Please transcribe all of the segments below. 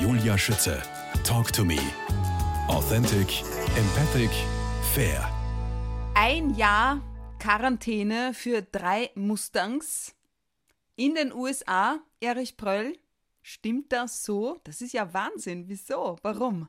Julia Schütze. Talk to me. Authentic, empathic, fair. Ein Jahr Quarantäne für drei Mustangs in den USA. Erich Pröll, stimmt das so? Das ist ja Wahnsinn. Wieso? Warum?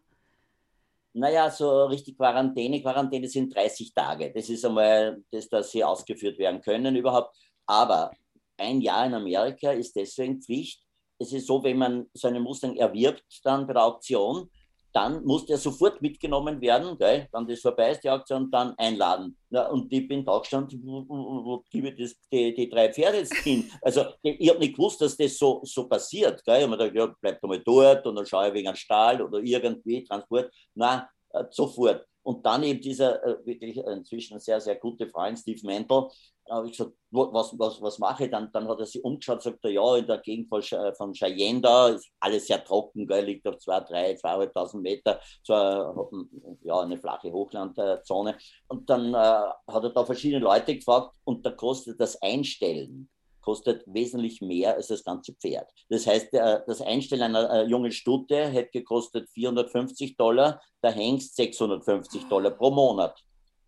Naja, so richtig Quarantäne. Quarantäne sind 30 Tage. Das ist einmal das, dass sie ausgeführt werden können überhaupt. Aber ein Jahr in Amerika ist deswegen Pflicht. Es ist so, wenn man so einen Mustang erwirbt, dann bei der Auktion, dann muss der sofort mitgenommen werden, gell? dann das vorbei ist, die Auktion, dann einladen. Ja, und ich bin da gestanden, wo, wo, gebe ich das, die, die drei Pferde jetzt hin? Also ich habe nicht gewusst, dass das so, so passiert. Gell? Ich habe mir gedacht, ja, bleibt einmal dort und dann schaue ich wegen einem Stall oder irgendwie Transport. Nein, äh, sofort. Und dann eben dieser äh, wirklich inzwischen sehr, sehr gute Freund, Steve Mantle, habe ich gesagt, was, was, was mache ich? Dann, dann hat er sich umgeschaut, sagt er, ja, in der Gegend von, von Cheyenne da ist alles sehr trocken, gell, liegt auf zwei, drei, zweieinhalbtausend Meter, so eine, ja, eine flache Hochlandzone. Und dann äh, hat er da verschiedene Leute gefragt und da kostet das Einstellen kostet wesentlich mehr als das ganze Pferd. Das heißt, das Einstellen einer äh, jungen Stute hätte gekostet 450 Dollar, der Hengst 650 Dollar pro Monat.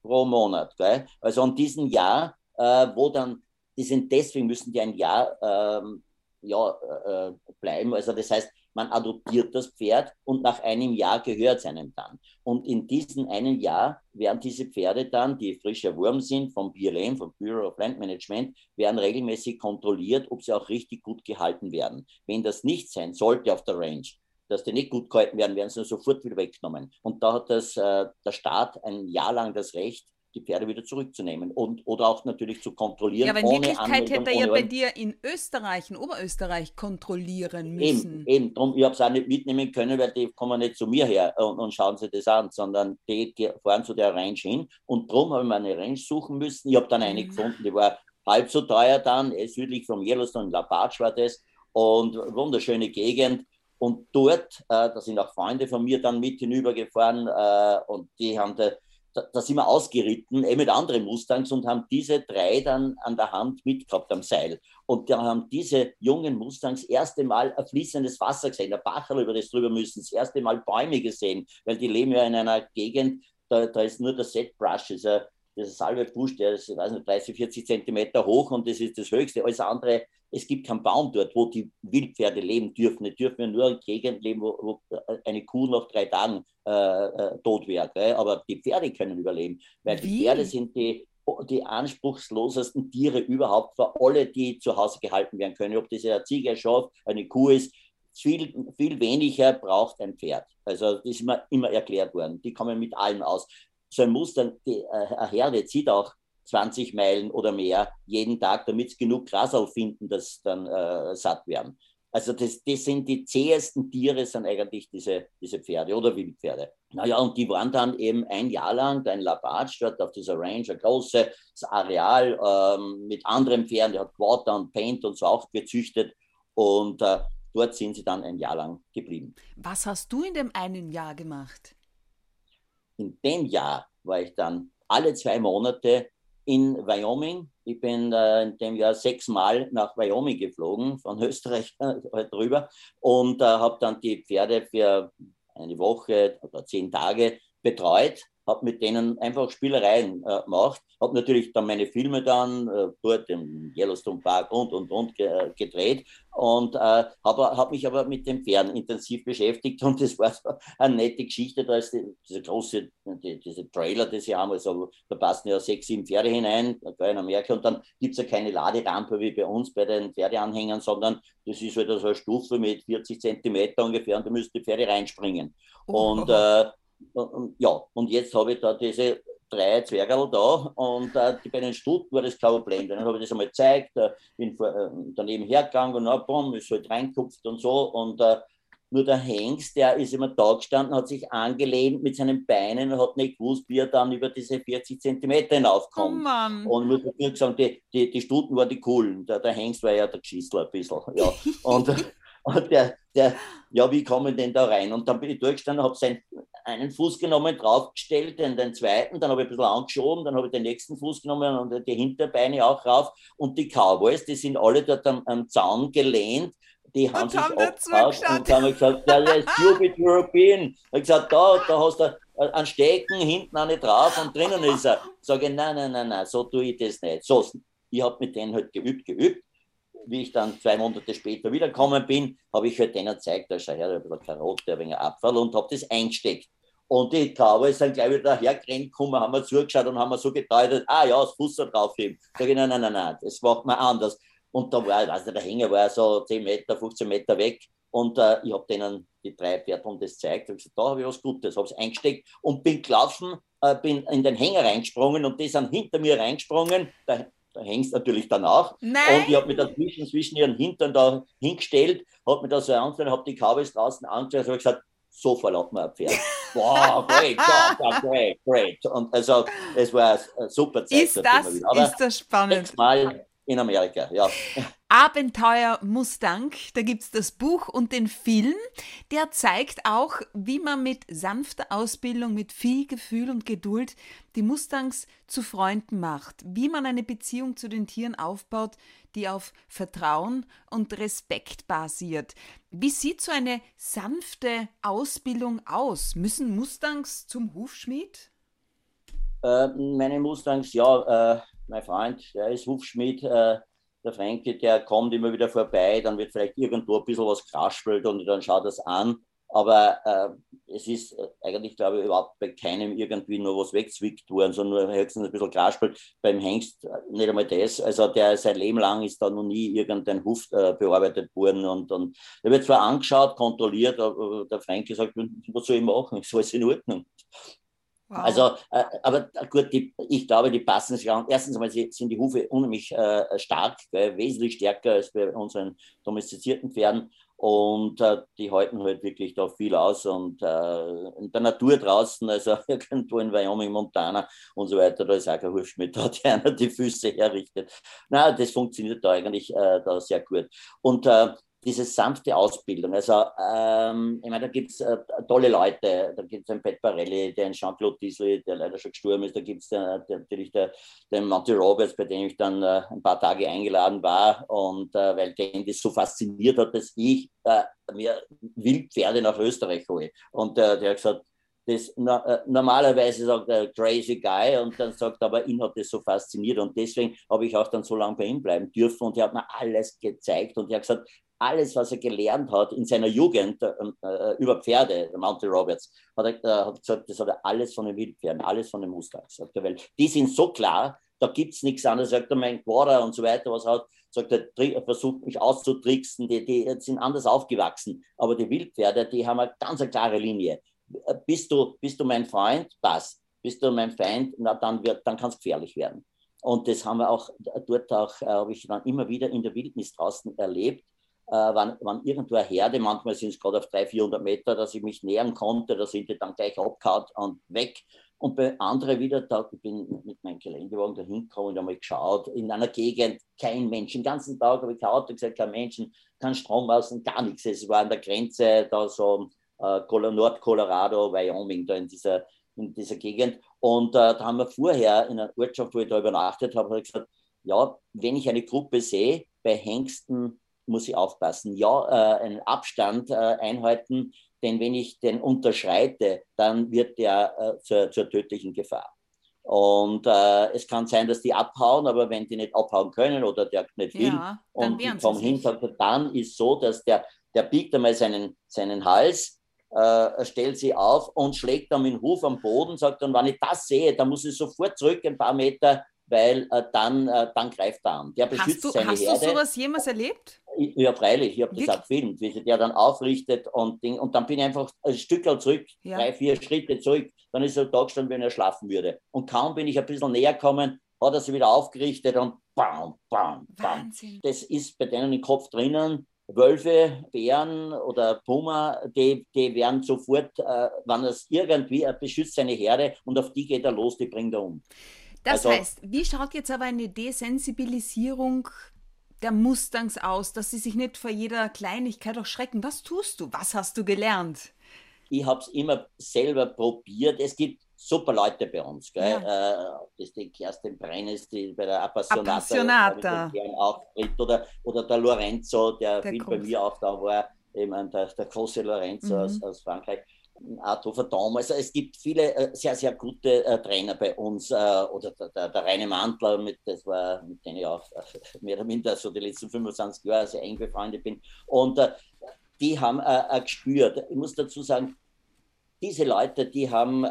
Pro Monat. Gell? Also an diesem Jahr äh, wo dann, die sind deswegen müssen die ein Jahr ähm, ja, äh, bleiben. Also das heißt, man adoptiert das Pferd und nach einem Jahr gehört es einem dann. Und in diesem einen Jahr werden diese Pferde dann, die frischer Wurm sind, vom BLM, vom Bureau of Land Management, werden regelmäßig kontrolliert, ob sie auch richtig gut gehalten werden. Wenn das nicht sein sollte auf der Range, dass die nicht gut gehalten werden, werden sie sofort wieder weggenommen. Und da hat das, äh, der Staat ein Jahr lang das Recht, die Pferde wieder zurückzunehmen und oder auch natürlich zu kontrollieren. Ja, aber in Wirklichkeit hätte er ja bei dir in Österreich, in Oberösterreich kontrollieren müssen. Eben, eben. Drum, ich habe es auch nicht mitnehmen können, weil die kommen nicht zu mir her und, und schauen sich das an, sondern die fahren zu der Range hin und darum habe ich mir eine Range suchen müssen. Ich habe dann eine mhm. gefunden, die war halb so teuer dann, eh, südlich vom Yellowstone, in La Paz war das und wunderschöne Gegend. Und dort, äh, da sind auch Freunde von mir dann mit hinübergefahren äh, und die haben da da, da sind wir ausgeritten, eh mit anderen Mustangs und haben diese drei dann an der Hand mitgehabt am Seil. Und da haben diese jungen Mustangs das erste Mal ein fließendes Wasser gesehen, ein Bacherl, über das drüber müssen, das erste Mal Bäume gesehen, weil die leben ja in einer Gegend, da, da ist nur der Set Brush, ist ein, das ist Salbebusch, der ist, ich weiß nicht, 30, 40 Zentimeter hoch und das ist das höchste. Alles andere, es gibt keinen Baum dort, wo die Wildpferde leben dürfen. Die dürfen ja nur in Gegenden leben, wo, wo, eine Kuh nach drei Tagen äh, äh, tot wäre. Aber die Pferde können überleben, weil Wie? die Pferde sind die, die anspruchslosesten Tiere überhaupt für alle, die zu Hause gehalten werden können. Ob das eine Ziege, ein Schaf, eine Kuh ist, viel, viel weniger braucht ein Pferd. Also das ist immer, immer erklärt worden. Die kommen mit allem aus so ein Muster, die, äh, eine Herde zieht auch 20 Meilen oder mehr jeden Tag, damit sie genug Gras auffinden, dass dann äh, satt werden. Also das, das sind die zähesten Tiere, sind eigentlich diese, diese Pferde oder Wildpferde. Naja, und die waren dann eben ein Jahr lang da in La Paz, dort auf dieser Range, ein großes Areal ähm, mit anderen Pferden, die hat Water und Paint und so auch gezüchtet. Und äh, dort sind sie dann ein Jahr lang geblieben. Was hast du in dem einen Jahr gemacht? in dem Jahr war ich dann alle zwei Monate in Wyoming. Ich bin äh, in dem Jahr sechsmal nach Wyoming geflogen, von Österreich halt rüber, und äh, habe dann die Pferde für eine Woche oder zehn Tage betreut habe mit denen einfach Spielereien äh, gemacht, habe natürlich dann meine Filme dann äh, dort im Yellowstone Park und und und ge gedreht und äh, habe hab mich aber mit den Pferden intensiv beschäftigt und das war so eine nette Geschichte, da ist die, diese große, die, diese Trailer, die sie haben, also da passen ja sechs, sieben Pferde hinein, in Amerika und dann gibt es ja keine Laderampe wie bei uns bei den Pferdeanhängern, sondern das ist halt so eine Stufe mit 40 Zentimeter ungefähr und da müssen die Pferde reinspringen. Oh. Und äh, ja, und jetzt habe ich da diese drei Zwergerl da und äh, die bei den Stuten war das kein Problem. Dann habe ich das einmal gezeigt, äh, bin vor, äh, daneben hergegangen und bumm, ist halt reingekupft und so und äh, nur der Hengst, der ist immer da gestanden, hat sich angelehnt mit seinen Beinen und hat nicht gewusst, wie er dann über diese 40 Zentimeter hinaufkommt. Oh Mann. Und muss ich sagen, die, die, die Stuten waren die coolen. Der, der Hengst war ja der Geschissler ein bisschen. Ja. Und, und der, der, ja, wie kommen denn da rein? Und dann bin ich durchgestanden, habe einen Fuß genommen, draufgestellt, dann den zweiten, dann habe ich ein bisschen angeschoben, dann habe ich den nächsten Fuß genommen und die Hinterbeine auch rauf. Und die Cowboys, die sind alle dort am, am Zaun gelehnt, die haben Und sich haben geschaut. und haben gesagt, ja, ja, stupid European. Ich gesagt, da, da hast du einen Stecken, hinten eine drauf und drinnen ist er. Sage ich, nein, nein, nein, nein, so tue ich das nicht. So, ich habe mit denen halt geübt, geübt. Wie ich dann zwei Monate später wiedergekommen bin, habe ich halt denen gezeigt, da ist ein Herr, ein bisschen Karotte, ein wenig Abfall und habe das eingesteckt. Und die Cowboys sind gleich wieder dahergerannt gekommen, haben mir zugeschaut und haben mir so gedeutet, ah ja, das Fuß draufheben. Sag ich, nein, nein, nein, nein, das macht man anders. Und da war, ich weiß nicht, der Hänger war so 10 Meter, 15 Meter weg. Und äh, ich habe denen die drei Pferde das gezeigt. Und gesagt, da habe ich was Gutes, habe es eingesteckt und bin gelaufen, äh, bin in den Hänger reingesprungen und die sind hinter mir reingesprungen. Da hängst natürlich danach. Nein. Und ich habe mich dazwischen zwischen ihren Hintern da hingestellt, habe mir da so angeschaut, habe die Cowboys draußen angeschaut und habe gesagt, so verlaut man ein Pferd. Wow, great job, great, great. Und also, es war eine super Zeit. Ist das, ist das spannend. sechsmal in Amerika, ja. Abenteuer Mustang, da gibt es das Buch und den Film, der zeigt auch, wie man mit sanfter Ausbildung, mit viel Gefühl und Geduld die Mustangs zu Freunden macht, wie man eine Beziehung zu den Tieren aufbaut, die auf Vertrauen und Respekt basiert. Wie sieht so eine sanfte Ausbildung aus? Müssen Mustangs zum Hufschmied? Äh, meine Mustangs, ja, äh, mein Freund, der ist Hufschmied, äh, der Franke, der kommt immer wieder vorbei, dann wird vielleicht irgendwo ein bisschen was kraspelt und dann schaut das an. Aber äh, es ist eigentlich, glaube ich, überhaupt bei keinem irgendwie nur was wegzwickt worden, sondern nur höchstens ein bisschen kraspelt. Beim Hengst nicht einmal das. Also der sein Leben lang ist da noch nie irgendein Huf äh, bearbeitet worden. Und, und der wird zwar angeschaut, kontrolliert, aber der Franke sagt, was soll ich machen? Ist alles in Ordnung. Wow. Also, äh, aber gut, die, ich glaube, die passen sich an. Erstens einmal sind die Hufe unheimlich äh, stark, äh, wesentlich stärker als bei unseren domestizierten Pferden. Und äh, die halten halt wirklich da viel aus. Und äh, in der Natur draußen, also irgendwo in Wyoming, Montana und so weiter, da ist auch kein Hufschmied, da der einer die Füße herrichtet. Na, das funktioniert da eigentlich äh, da sehr gut. Und äh, diese sanfte Ausbildung. Also, ähm, ich meine, da gibt es äh, tolle Leute. Da gibt es einen Pat Barelli, den Jean-Claude Diesel, der leider schon gestorben ist. Da gibt es natürlich der, den Monty Roberts, bei dem ich dann äh, ein paar Tage eingeladen war. Und äh, weil den das so fasziniert hat, dass ich äh, mir Wildpferde nach Österreich hole. Und äh, der hat gesagt, das na, normalerweise sagt er crazy guy und dann sagt er, aber ihn hat das so fasziniert und deswegen habe ich auch dann so lange bei ihm bleiben dürfen und er hat mir alles gezeigt und er hat gesagt, alles, was er gelernt hat in seiner Jugend äh, äh, über Pferde, Monty Roberts, hat er äh, hat gesagt, das hat er alles von den Wildpferden, alles von den Mustangs. Weil die sind so klar, da gibt es nichts anderes. Sagt er, mein Quader und so weiter, was hat, sagt er, er versucht mich auszutricksen, die, die sind anders aufgewachsen. Aber die Wildpferde, die haben eine ganz eine klare Linie. Bist du, bist du mein Freund? Passt. Bist du mein Feind? Na, dann, dann kann es gefährlich werden. Und das haben wir auch dort auch, äh, habe ich dann immer wieder in der Wildnis draußen erlebt, äh, wann, wann irgendwo eine Herde, manchmal sind es gerade auf 300, 400 Meter, dass ich mich nähern konnte, da sind die dann gleich abgehauen und weg. Und bei anderen wieder, da ich bin mit meinem Geländewagen da hingekommen und einmal geschaut, in einer Gegend kein Mensch. Den ganzen Tag habe ich kein Auto gesagt, kein Menschen, kein Strom außen, gar nichts. Es war an der Grenze, da so äh, Nord-Colorado, Wyoming, da in dieser, in dieser Gegend. Und äh, da haben wir vorher in einer Ortschaft, wo ich da übernachtet habe, ich gesagt, ja, wenn ich eine Gruppe sehe, bei Hengsten muss ich aufpassen. Ja, äh, einen Abstand äh, einhalten, denn wenn ich den unterschreite, dann wird der äh, zur, zur, tödlichen Gefahr. Und äh, es kann sein, dass die abhauen, aber wenn die nicht abhauen können oder der nicht will ja, und die kommen dann ist so, dass der, der biegt einmal seinen, seinen Hals, äh, stellt sie auf und schlägt dann mit dem Huf am Boden, sagt dann, wenn ich das sehe, dann muss ich sofort zurück ein paar Meter weil äh, dann, äh, dann greift er an. Der beschützt hast du, seine hast Herde. du sowas jemals erlebt? Ja, freilich, ich habe das auch gefilmt, wie sich der dann aufrichtet und, Ding, und dann bin ich einfach ein Stück zurück, ja. drei, vier Schritte zurück, dann ist er da gestanden, wenn er schlafen würde. Und kaum bin ich ein bisschen näher gekommen, hat er sich wieder aufgerichtet und bam, bam, bam. Wahnsinn. Das ist bei denen im Kopf drinnen. Wölfe, Bären oder Puma, die, die werden sofort, äh, wenn es irgendwie, er beschützt seine Herde und auf die geht er los, die bringt er um. Das also, heißt, wie schaut jetzt aber eine Desensibilisierung der Mustangs aus, dass sie sich nicht vor jeder Kleinigkeit auch schrecken? Was tust du? Was hast du gelernt? ich habe es immer selber probiert. Es gibt super Leute bei uns. Gell? Ja. Äh, das ist die Kerstin Brennes, die bei der Appassionata, Appassionata. auftritt, oder, oder der Lorenzo, der, der viel Groß. bei mir auch da war, eben der, der große Lorenzo mhm. aus, aus Frankreich. Arthur Verdom. Also es gibt viele äh, sehr, sehr gute äh, Trainer bei uns. Äh, oder der, der, der Reine Mantler, mit, das war, mit dem ich auch mehr oder minder so die letzten 25 Jahre sehr eng befreundet bin. Und die haben gespürt. Ich muss dazu sagen, diese Leute, die haben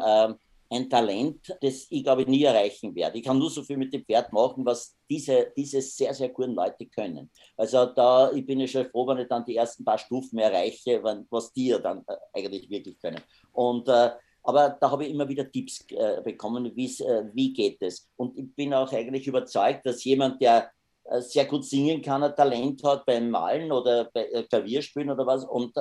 ein Talent, das ich glaube nie erreichen werde. Ich kann nur so viel mit dem Pferd machen, was diese, diese sehr, sehr guten Leute können. Also da, ich bin ja schon froh, wenn ich dann die ersten paar Stufen erreiche, was die ja dann äh, eigentlich wirklich können. Und äh, aber da habe ich immer wieder Tipps äh, bekommen, äh, wie geht es. Und ich bin auch eigentlich überzeugt, dass jemand, der äh, sehr gut singen kann, ein Talent hat beim Malen oder bei äh, Klavierspielen oder was und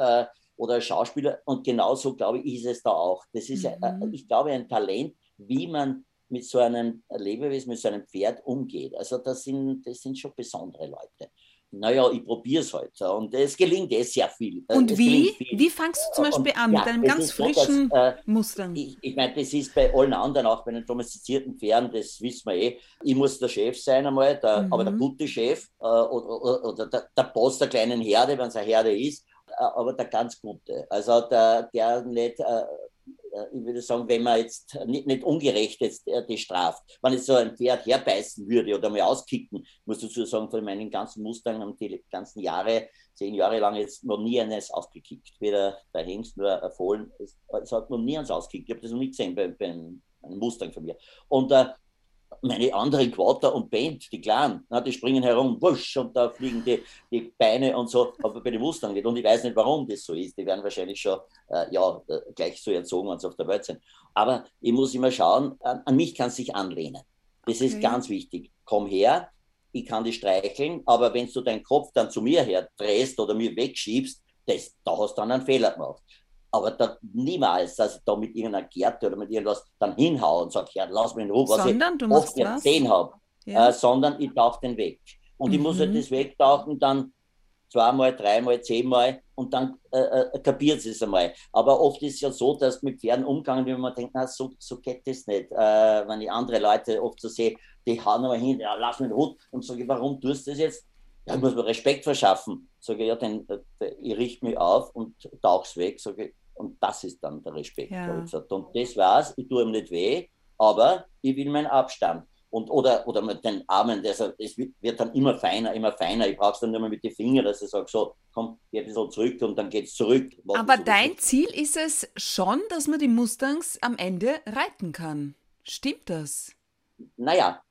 oder Schauspieler. Und genauso, glaube ich, ist es da auch. Das ist, äh, mhm. ich glaube, ein Talent, wie man mit so einem Lebewesen, mit so einem Pferd umgeht. Also das sind, das sind schon besondere Leute. Naja, ich probiere es halt. Und es gelingt eh sehr viel. Und es wie? Wie fangst du zum Beispiel und, an? Ja, mit einem ganz frischen so, dass, äh, Muster? Ich, ich meine, das ist bei allen anderen, auch bei den domestizierten Pferden, das wissen wir eh. Ich muss der Chef sein einmal, der, mhm. aber der gute Chef äh, oder, oder, oder der, der Boss der kleinen Herde, wenn es eine Herde ist. Äh, aber der ganz Gute. Also der, der nicht, äh, äh, ich würde sagen, wenn man jetzt nicht, nicht ungerecht jetzt die straft, wenn ich so ein Pferd herbeißen würde oder mal auskicken, muss dazu sagen, von meinen ganzen Mustern haben die ganzen Jahre, zehn Jahre lang jetzt noch nie eines ausgekickt. Weder der Hengst nur ein Fohlen, es, es, hat noch nie eins ausgekickt. Ich habe das noch nie gesehen beim, beim einem Mustang von mir. Und äh, meine anderen Quater und Band, die Kleinen, na, die springen herum, wusch, und da fliegen die, die Beine und so, aber bei den Mustang nicht. Und ich weiß nicht, warum das so ist. Die werden wahrscheinlich schon äh, ja, äh, gleich so erzogen, wenn sie auf der Welt sind. Aber ich muss immer schauen, an, an mich kann es sich anlehnen. Das okay. ist ganz wichtig. Komm her, ich kann dich streicheln, aber wenn du deinen Kopf dann zu mir her drehst oder mir wegschiebst, das, da hast du dann einen Fehler gemacht aber da, niemals, dass ich da mit irgendeiner Gerte oder mit irgendwas dann hinhaue und sage, ja, lass mich in Ruhe, was sondern, ich oft gesehen habe, ja. äh, sondern ich tauche den weg. Und mhm. ich muss halt das wegtauchen dann zweimal, dreimal, zehnmal und dann äh, äh, kapiert es einmal. Aber oft ist es ja so, dass mit Pferden umgegangen wird, man denkt, na, so, so geht das nicht. Äh, wenn ich andere Leute oft so sehe, die hauen aber hin, ja, lass mich in Ruhe und sage, warum tust du das jetzt? Ja, ich muss mir Respekt verschaffen. Sage ich, ja, dann, äh, ich richte mich auf und tauch's weg. Sage ich, und das ist dann der Respekt. Ja. Und das war's, ich tue ihm nicht weh, aber ich will meinen Abstand. Und, oder, oder mit den Armen, das, es wird dann immer feiner, immer feiner. Ich brauche es dann nur mal mit den Fingern, dass ich sage, so, komm, geh ein bisschen zurück und dann geht es zurück. Aber dein Ziel ist es schon, dass man die Mustangs am Ende reiten kann. Stimmt das? Naja,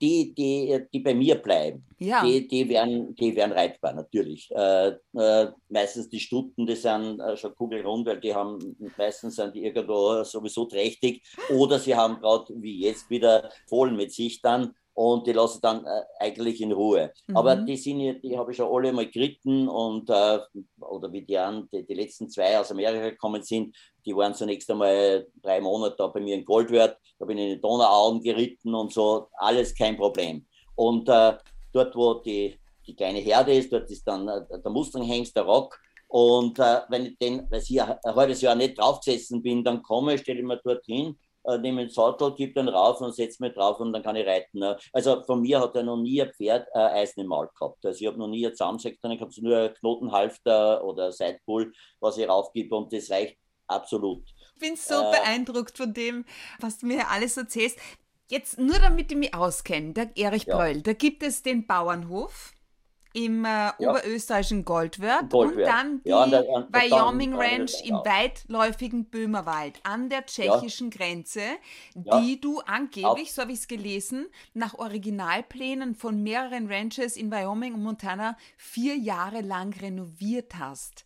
die, die, die bei mir bleiben, ja. die, die, werden, die werden reitbar, natürlich. Äh, äh, meistens die Stutten, die sind äh, schon kugelrund, weil die haben, meistens sind die irgendwo sowieso trächtig oder sie haben gerade wie jetzt wieder Fohlen mit sich dann und die lasse ich dann äh, eigentlich in Ruhe. Mhm. Aber die sind ja, die habe ich schon alle mal geritten und äh, oder wie die, an, die, die, letzten zwei aus Amerika gekommen sind, die waren zunächst einmal drei Monate da bei mir in Goldwert, da bin ich in die Donauauen geritten und so, alles kein Problem. Und äh, dort, wo die, die kleine Herde ist, dort ist dann äh, der Mustranghengst, der Rock. Und äh, wenn ich den, weil ich ein halbes Jahr nicht draufgesessen bin, dann komme, stelle ich mir dort hin äh, nehme den Sattel, gebe den rauf und setze mich drauf und dann kann ich reiten. Ne? Also von mir hat er noch nie ein Pferd äh, Eisen im Maul gehabt. Also ich habe noch nie ein Zusammensektor, ich habe nur ein Knotenhalfter oder Sidepull, was ich raufgebe und das reicht absolut. Ich bin so äh, beeindruckt von dem, was du mir alles erzählst. Jetzt nur damit ich mich auskenne, der Erich ja. Bröll, da gibt es den Bauernhof im äh, ja. oberösterreichischen Goldwert, Goldwert, und dann die ja, an der, an Wyoming Ranch im weitläufigen Böhmerwald an der tschechischen ja. Grenze, die du angeblich, so habe ich es gelesen, nach Originalplänen von mehreren Ranches in Wyoming und Montana vier Jahre lang renoviert hast.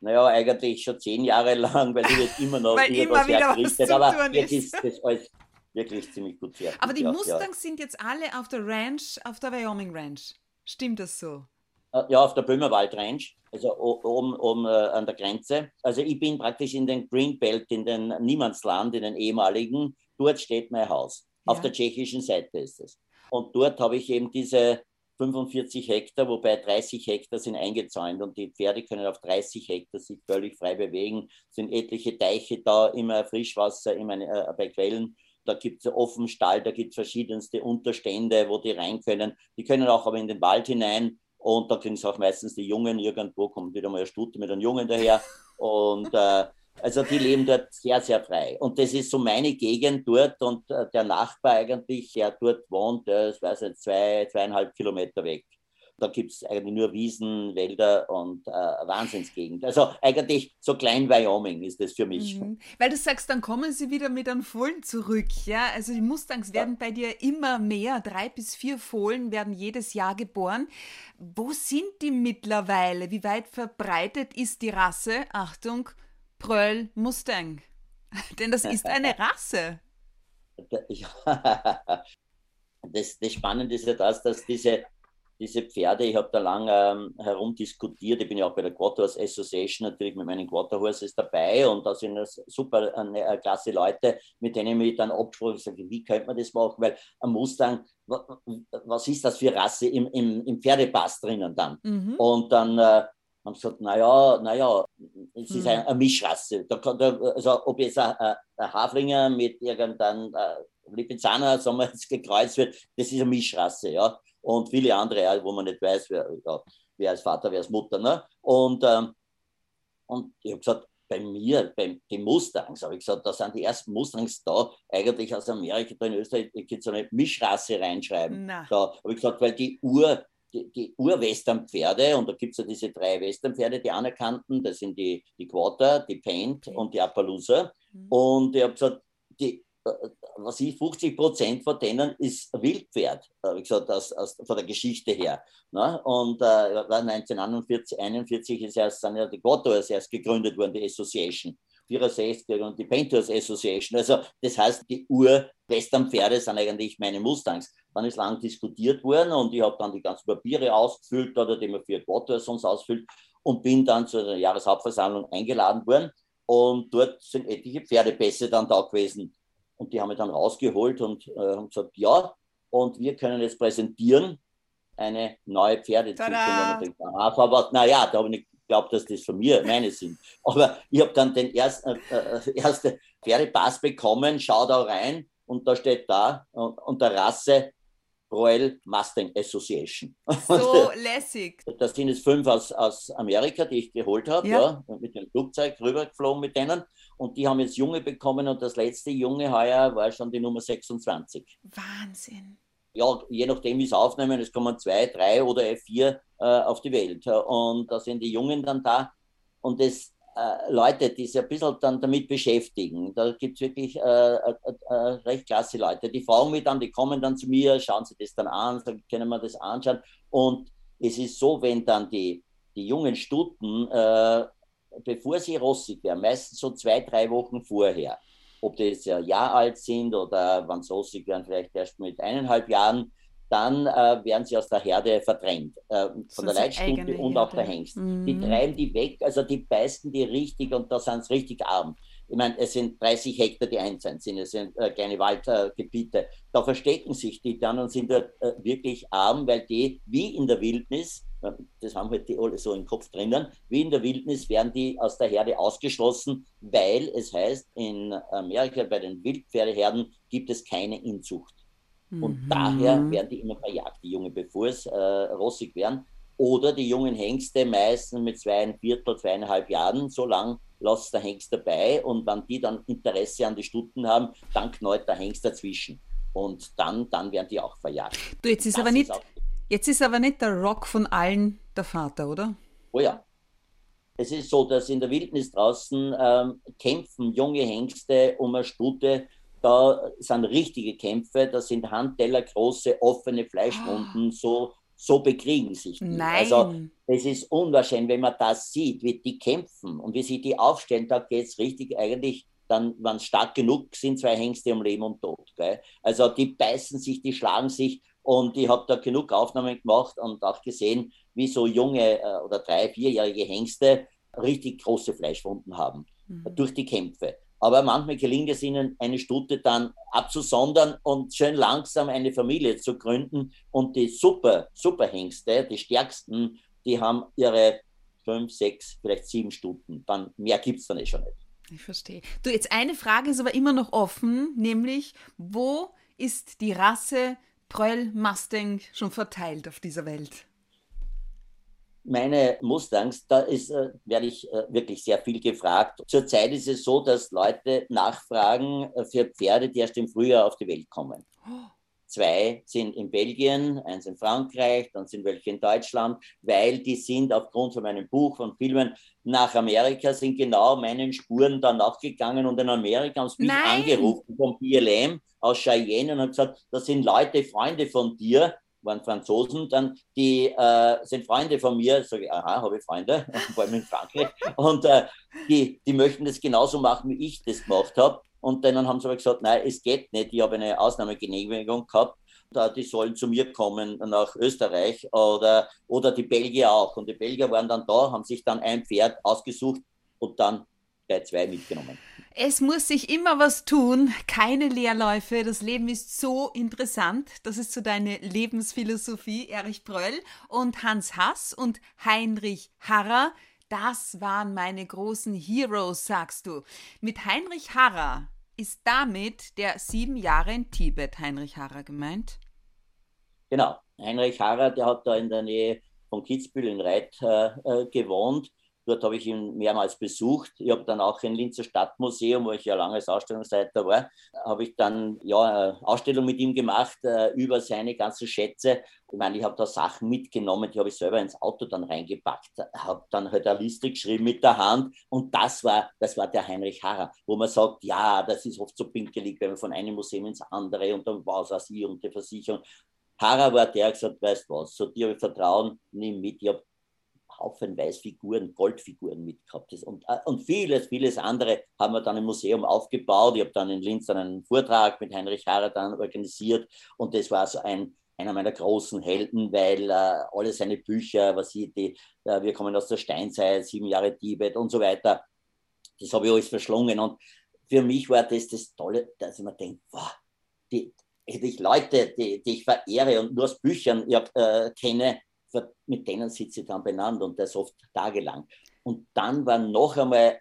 Naja, eigentlich schon zehn Jahre lang, weil du jetzt immer noch weil immer wieder was zu aber tun jetzt ist das alles wirklich ziemlich gut fertig. Aber die Mustangs sind jetzt alle auf der Ranch, auf der Wyoming Ranch. Stimmt das so? Äh, ja, auf der Böhmerwald Range, also oben, oben äh, an der Grenze. Also ich bin praktisch in den Greenbelt, in den Niemandsland, in den ehemaligen. Dort steht mein Haus. Ja. Auf der tschechischen Seite ist es. Und dort habe ich eben diese 45 Hektar, wobei 30 Hektar sind eingezäunt und die Pferde können auf 30 Hektar sich völlig frei bewegen. Es sind etliche Teiche da, immer Frischwasser immer, äh, bei Quellen. Da gibt es offenen Stall, da gibt es verschiedenste Unterstände, wo die rein können. Die können auch aber in den Wald hinein und da kriegen sie auch meistens die Jungen. Irgendwo kommt wieder mal eine Stute mit einem Jungen daher. Und äh, also die leben dort sehr, sehr frei. Und das ist so meine Gegend dort und äh, der Nachbar eigentlich, der dort wohnt, der ist, weiß nicht, zwei, zweieinhalb Kilometer weg. Da gibt es eigentlich nur Wiesen, Wälder und äh, Wahnsinnsgegend. Also eigentlich so klein Wyoming ist das für mich. Mhm. Weil du sagst, dann kommen sie wieder mit einem Fohlen zurück. Ja? Also die Mustangs ja. werden bei dir immer mehr. Drei bis vier Fohlen werden jedes Jahr geboren. Wo sind die mittlerweile? Wie weit verbreitet ist die Rasse? Achtung, Pröll Mustang. Denn das ist eine Rasse. das, das Spannende ist ja das, dass diese, diese Pferde, ich habe da lange ähm, herumdiskutiert, ich bin ja auch bei der Quarterhorse Association natürlich mit meinen Quarterhorses dabei und da sind das super eine, eine klasse Leute, mit denen ich dann abgesprochen habe, wie könnte man das machen, weil ein Mustang, was ist das für Rasse im, im, im Pferdepass drinnen dann? Mhm. Und dann äh, haben gesagt, naja, naja, es ist eine, hm. eine Mischrasse. Da da, also ob jetzt ein, ein Haflinger mit irgendeinem äh, Lipizzaner, sagen wir jetzt, gekreuzt wird, das ist eine Mischrasse, ja. Und viele andere, wo man nicht weiß, wer, ja, wer ist Vater, wer ist Mutter. Ne? Und, ähm, und ich habe gesagt, bei mir, bei den Mustangs, habe ich gesagt, da sind die ersten Mustangs da, eigentlich aus Amerika, da in Österreich, ich kann so eine Mischrasse reinschreiben. Na. Da habe ich gesagt, weil die Ur, die, die Ur-Western-Pferde, und da gibt es ja diese drei Western-Pferde, die anerkannten, das sind die, die Quarter, die Paint okay. und die Appaloosa. Mhm. Und ich habe gesagt, die, was ich, 50 Prozent von denen ist Wildpferd, habe ich gesagt, aus, aus, von der Geschichte her. Ne? Und äh, 1941, 41 ist erst, sind ja die Quarters erst gegründet worden, die Association. 64 und die Painters Association. Also das heißt, die Ur-Western-Pferde sind eigentlich meine Mustangs. Dann ist lang diskutiert worden und ich habe dann die ganzen Papiere ausgefüllt oder die man für Quattro sonst ausfüllt und bin dann zur Jahreshauptversammlung eingeladen worden und dort sind etliche Pferdepässe dann da gewesen. Und die haben mich dann rausgeholt und äh, haben gesagt, ja, und wir können jetzt präsentieren eine neue Pferdezucht. Aber naja, da habe ich nicht glaube, dass das von mir meine sind. Aber ich habe dann den ersten, äh, äh erste Pferdepass bekommen, schau da rein und da steht da unter Rasse Royal Mustang Association. So lässig. Das sind jetzt fünf aus, aus Amerika, die ich geholt habe, ja. ja. mit dem Flugzeug rübergeflogen mit denen. Und die haben jetzt Junge bekommen und das letzte Junge heuer war schon die Nummer 26. Wahnsinn ja, je nachdem, wie es aufnehmen, es kommen zwei, drei oder vier äh, auf die Welt. Und da sind die Jungen dann da. Und das äh, Leute, die sich ein bisschen dann damit beschäftigen, da gibt es wirklich äh, äh, äh, recht klasse Leute. Die fragen mich dann, die kommen dann zu mir, schauen sich das dann an, sagen, können wir das anschauen. Und es ist so, wenn dann die, die jungen Stuten, äh, bevor sie rossig werden, meistens so zwei, drei Wochen vorher, ob die jetzt ein Jahr alt sind oder wenn sie rossig werden, vielleicht erst mit eineinhalb Jahren, dann äh, werden sie aus der Herde verdrängt, äh, von der Leitstute und auch der Hengst. Mhm. Die treiben die weg, also die beißen die richtig und da sind sie richtig arm. Ich meine, es sind 30 Hektar, die einsam sind, es sind äh, kleine Waldgebiete. Da verstecken sich die dann und sind dort äh, wirklich arm, weil die, wie in der Wildnis, das haben halt die alle so im Kopf drinnen, wie in der Wildnis werden die aus der Herde ausgeschlossen, weil es heißt, in Amerika bei den Wildpferdeherden gibt es keine Inzucht. Und mhm. daher werden die immer verjagt, die Jungen, bevor es äh, rossig werden. Oder die jungen Hengste meistens mit zweieinviertel, zweieinhalb Jahren, so lang lässt der Hengst dabei. Und wenn die dann Interesse an die Stunden haben, dann knallt der Hengst dazwischen. Und dann, dann werden die auch verjagt. Du, jetzt ist, aber nicht, ist jetzt ist aber nicht der Rock von allen der Vater, oder? Oh ja. Es ist so, dass in der Wildnis draußen ähm, kämpfen junge Hengste um eine Stute da sind richtige Kämpfe, da sind Handteller große offene Fleischwunden, ah. so, so bekriegen sich die. Nein. Also es ist unwahrscheinlich, wenn man das sieht, wie die kämpfen und wie sie die aufstellen, da geht es richtig eigentlich dann, wenn es stark genug sind, zwei Hengste um Leben und Tod. Gell? Also die beißen sich, die schlagen sich und ich habe da genug Aufnahmen gemacht und auch gesehen, wie so junge äh, oder drei, vierjährige Hengste richtig große Fleischwunden haben mhm. durch die Kämpfe. Aber manchmal gelingt es ihnen, eine Stute dann abzusondern und schön langsam eine Familie zu gründen. Und die super, super Hengste, die stärksten, die haben ihre fünf, sechs, vielleicht sieben Stunden. Dann mehr gibt es dann eh schon nicht. Ich verstehe. Du, jetzt eine Frage ist aber immer noch offen, nämlich wo ist die Rasse Pröll Mustang schon verteilt auf dieser Welt? Meine Mustangs, da ist, äh, werde ich äh, wirklich sehr viel gefragt. Zurzeit ist es so, dass Leute nachfragen äh, für Pferde, die erst im Frühjahr auf die Welt kommen. Oh. Zwei sind in Belgien, eins in Frankreich, dann sind welche in Deutschland, weil die sind aufgrund von meinem Buch, von Filmen nach Amerika, sind genau meinen Spuren dann nachgegangen und in Amerika haben sie mich Nein. angerufen vom BLM aus Cheyenne und haben gesagt, das sind Leute, Freunde von dir, waren Franzosen, dann die äh, sind Freunde von mir, sage ich, aha, habe ich Freunde, vor allem in Frankreich, und äh, die, die möchten das genauso machen, wie ich das gemacht habe. Und dann haben sie aber gesagt, nein, es geht nicht. Ich habe eine Ausnahmegenehmigung gehabt. Die sollen zu mir kommen nach Österreich oder, oder die Belgier auch. Und die Belgier waren dann da, haben sich dann ein Pferd ausgesucht und dann bei zwei mitgenommen. Es muss sich immer was tun, keine Leerläufe. Das Leben ist so interessant. Das ist so deine Lebensphilosophie, Erich Bröll und Hans Hass und Heinrich Harrer. Das waren meine großen Heroes, sagst du. Mit Heinrich Harrer ist damit der sieben Jahre in Tibet, Heinrich Harrer, gemeint? Genau. Heinrich Harrer, der hat da in der Nähe von Kitzbühel in Reit äh, äh gewohnt Dort habe ich ihn mehrmals besucht. Ich habe dann auch im Linzer Stadtmuseum, wo ich ja lange als Ausstellungsleiter war, habe ich dann ja eine Ausstellung mit ihm gemacht äh, über seine ganzen Schätze. Ich meine, ich habe da Sachen mitgenommen, die habe ich selber ins Auto dann reingepackt, habe dann halt eine Liste geschrieben mit der Hand und das war, das war der Heinrich Harrer, wo man sagt, ja, das ist oft so pinkelig, wenn man von einem Museum ins andere und dann war es auch sie und die Versicherung. Harrer war der, der gesagt, weißt du was, so dir ich Vertrauen, nimm mit, ich habe haufenweise Figuren, Goldfiguren mitgehabt. Und, äh, und vieles, vieles andere haben wir dann im Museum aufgebaut. Ich habe dann in Linz einen Vortrag mit Heinrich Harrer dann organisiert und das war so ein, einer meiner großen Helden, weil äh, alle seine Bücher, was ich, die, äh, wir kommen aus der Steinzeit, sieben Jahre Tibet und so weiter, das habe ich alles verschlungen. Und für mich war das das Tolle, dass ich mir denke, wow, die, ich Leute, die, die ich verehre und nur aus Büchern ich hab, äh, kenne, mit denen sitze ich dann beieinander und das oft tagelang. Und dann war noch einmal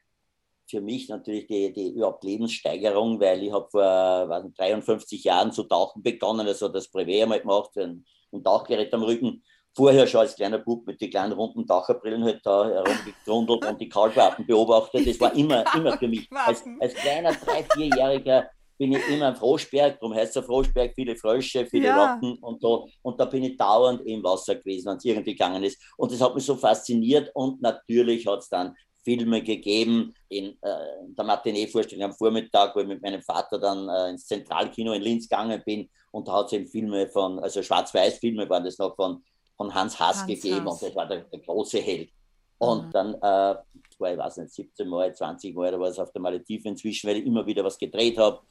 für mich natürlich die, die überhaupt Lebenssteigerung, weil ich habe vor was, 53 Jahren zu tauchen begonnen, also das Privé einmal gemacht, ein, ein Tauchgerät am Rücken. Vorher schon als kleiner Bub mit den kleinen runden Taucherbrillen halt da herumgegrundelt und die Kaulquappen beobachtet. Das war immer, immer für mich. Als, als kleiner, drei-, vierjähriger bin ich immer am Froschberg, darum heißt es Froschberg, viele Frösche, viele ja. Rocken und so. Und da bin ich dauernd im Wasser gewesen, wenn es irgendwie gegangen ist. Und das hat mich so fasziniert und natürlich hat es dann Filme gegeben in äh, der Matinee-Vorstellung am Vormittag, wo ich mit meinem Vater dann äh, ins Zentralkino in Linz gegangen bin und da hat es eben Filme von, also Schwarz-Weiß-Filme waren das noch von, von Hans Haas Hans gegeben Haas. und das war der, der große Held. Und mhm. dann äh, war, ich weiß nicht, 17 Mal, 20 Mal oder was auf der Malediven inzwischen, weil ich immer wieder was gedreht habe.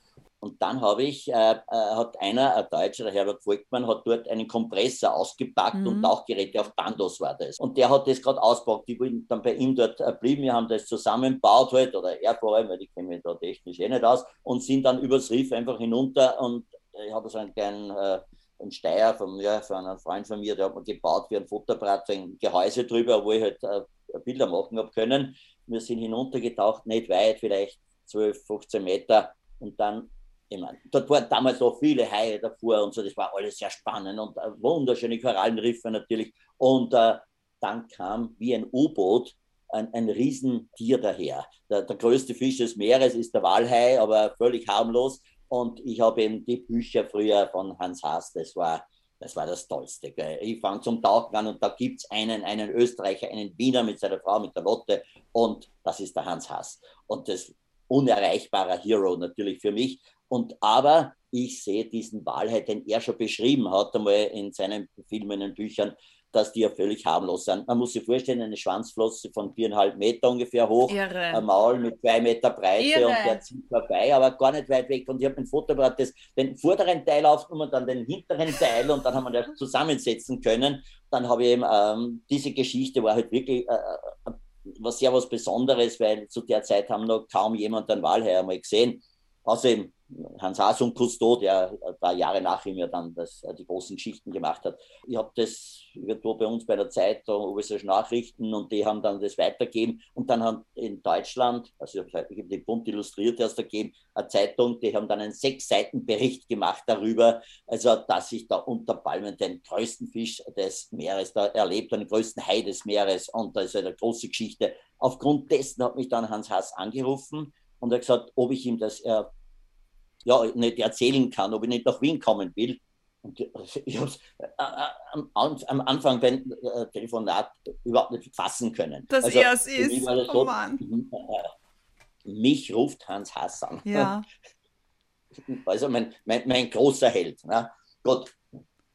Und dann habe ich, äh, äh, hat einer, ein Deutscher, der Herbert Volkmann, hat dort einen Kompressor ausgepackt mhm. und Tauchgeräte auf Bandos war das. Und der hat das gerade ausgepackt. Ich bin dann bei ihm dort geblieben. Wir haben das zusammengebaut halt, oder er vor allem, weil ich kenne mich da technisch eh nicht aus, und sind dann übers Riff einfach hinunter und ich habe so einen kleinen äh, einen Steier von, ja, von einem Freund von mir, der hat mir gebaut wie ein Fotoapparat, so ein Gehäuse drüber, wo ich halt äh, Bilder machen habe können. Wir sind hinuntergetaucht, nicht weit, vielleicht 12, 15 Meter und dann ich meine, dort waren damals so viele Haie davor und so, das war alles sehr spannend und äh, wunderschöne Korallenriffe natürlich. Und äh, dann kam wie ein U-Boot ein, ein Riesentier daher. Der, der, größte Fisch des Meeres ist der Walhai, aber völlig harmlos. Und ich habe eben die Bücher früher von Hans Haas, das war das, war das Tollste. Gell. Ich fange zum Tauchen an und da gibt es einen, einen Österreicher, einen Wiener mit seiner Frau, mit der Lotte und das ist der Hans Haas. Und das unerreichbarer Hero natürlich für mich. Und aber ich sehe diesen Wahlheit, den er schon beschrieben hat, einmal in seinen Filmen und Büchern, dass die ja völlig harmlos sind. Man muss sich vorstellen, eine Schwanzflosse von viereinhalb Meter ungefähr hoch, Irre. ein Maul mit zwei Meter Breite Irre. und der zieht vorbei, aber gar nicht weit weg. Und ich habe ein Fotoapparat, das den vorderen Teil aufgenommen, dann den hinteren Teil und dann haben wir das zusammensetzen können. Dann habe ich eben ähm, diese Geschichte war halt wirklich äh, äh war sehr was Besonderes, weil zu der Zeit haben noch kaum jemand den Walheier einmal gesehen. Außerdem Hans Haas und Cousteau, der ein paar Jahre nach ihm ja dann das, äh, die großen Geschichten gemacht hat. Ich habe das irgendwo bei uns bei der Zeitung, Oberösterreichische Nachrichten, und die haben dann das weitergegeben. Und dann haben in Deutschland, also ich habe die Bund Illustriert erst gegeben, eine Zeitung, die haben dann einen sechs Seiten Bericht gemacht darüber, also dass ich da unter Palmen den größten Fisch des Meeres da erlebt, den größten Hai des Meeres. Und das ist eine große Geschichte. Aufgrund dessen hat mich dann Hans Haas angerufen und er gesagt, ob ich ihm das äh, ja, nicht erzählen kann, ob ich nicht nach Wien kommen will. Und ich habe es äh, äh, am, am, Anfang beim äh, Telefonat überhaupt nicht fassen können. Dass also, er es ist. Das oh so, Mann. mich ruft Hans Hass an. Ja. Also mein, mein, mein großer Held. Ne? Gut,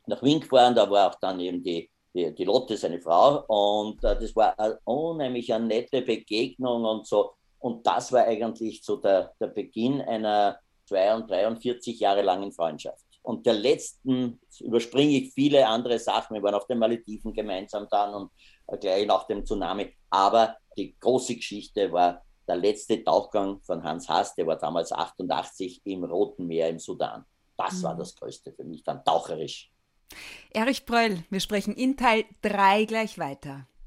nach Wien gefahren, da war auch dann eben die, die, die Lotte, seine Frau. Und äh, das war eine unheimlich eine nette Begegnung und so. Und das war eigentlich so der, der Beginn einer 43 Jahre langen Freundschaft. Und der letzten überspringe ich viele andere Sachen. Wir waren auf den Malediven gemeinsam dann und äh, gleich nach dem Tsunami. Aber die große Geschichte war der letzte Tauchgang von Hans Haas, der war damals 88 im Roten Meer im Sudan. Das mhm. war das Größte für mich dann taucherisch. Erich Bröll, wir sprechen in Teil 3 gleich weiter.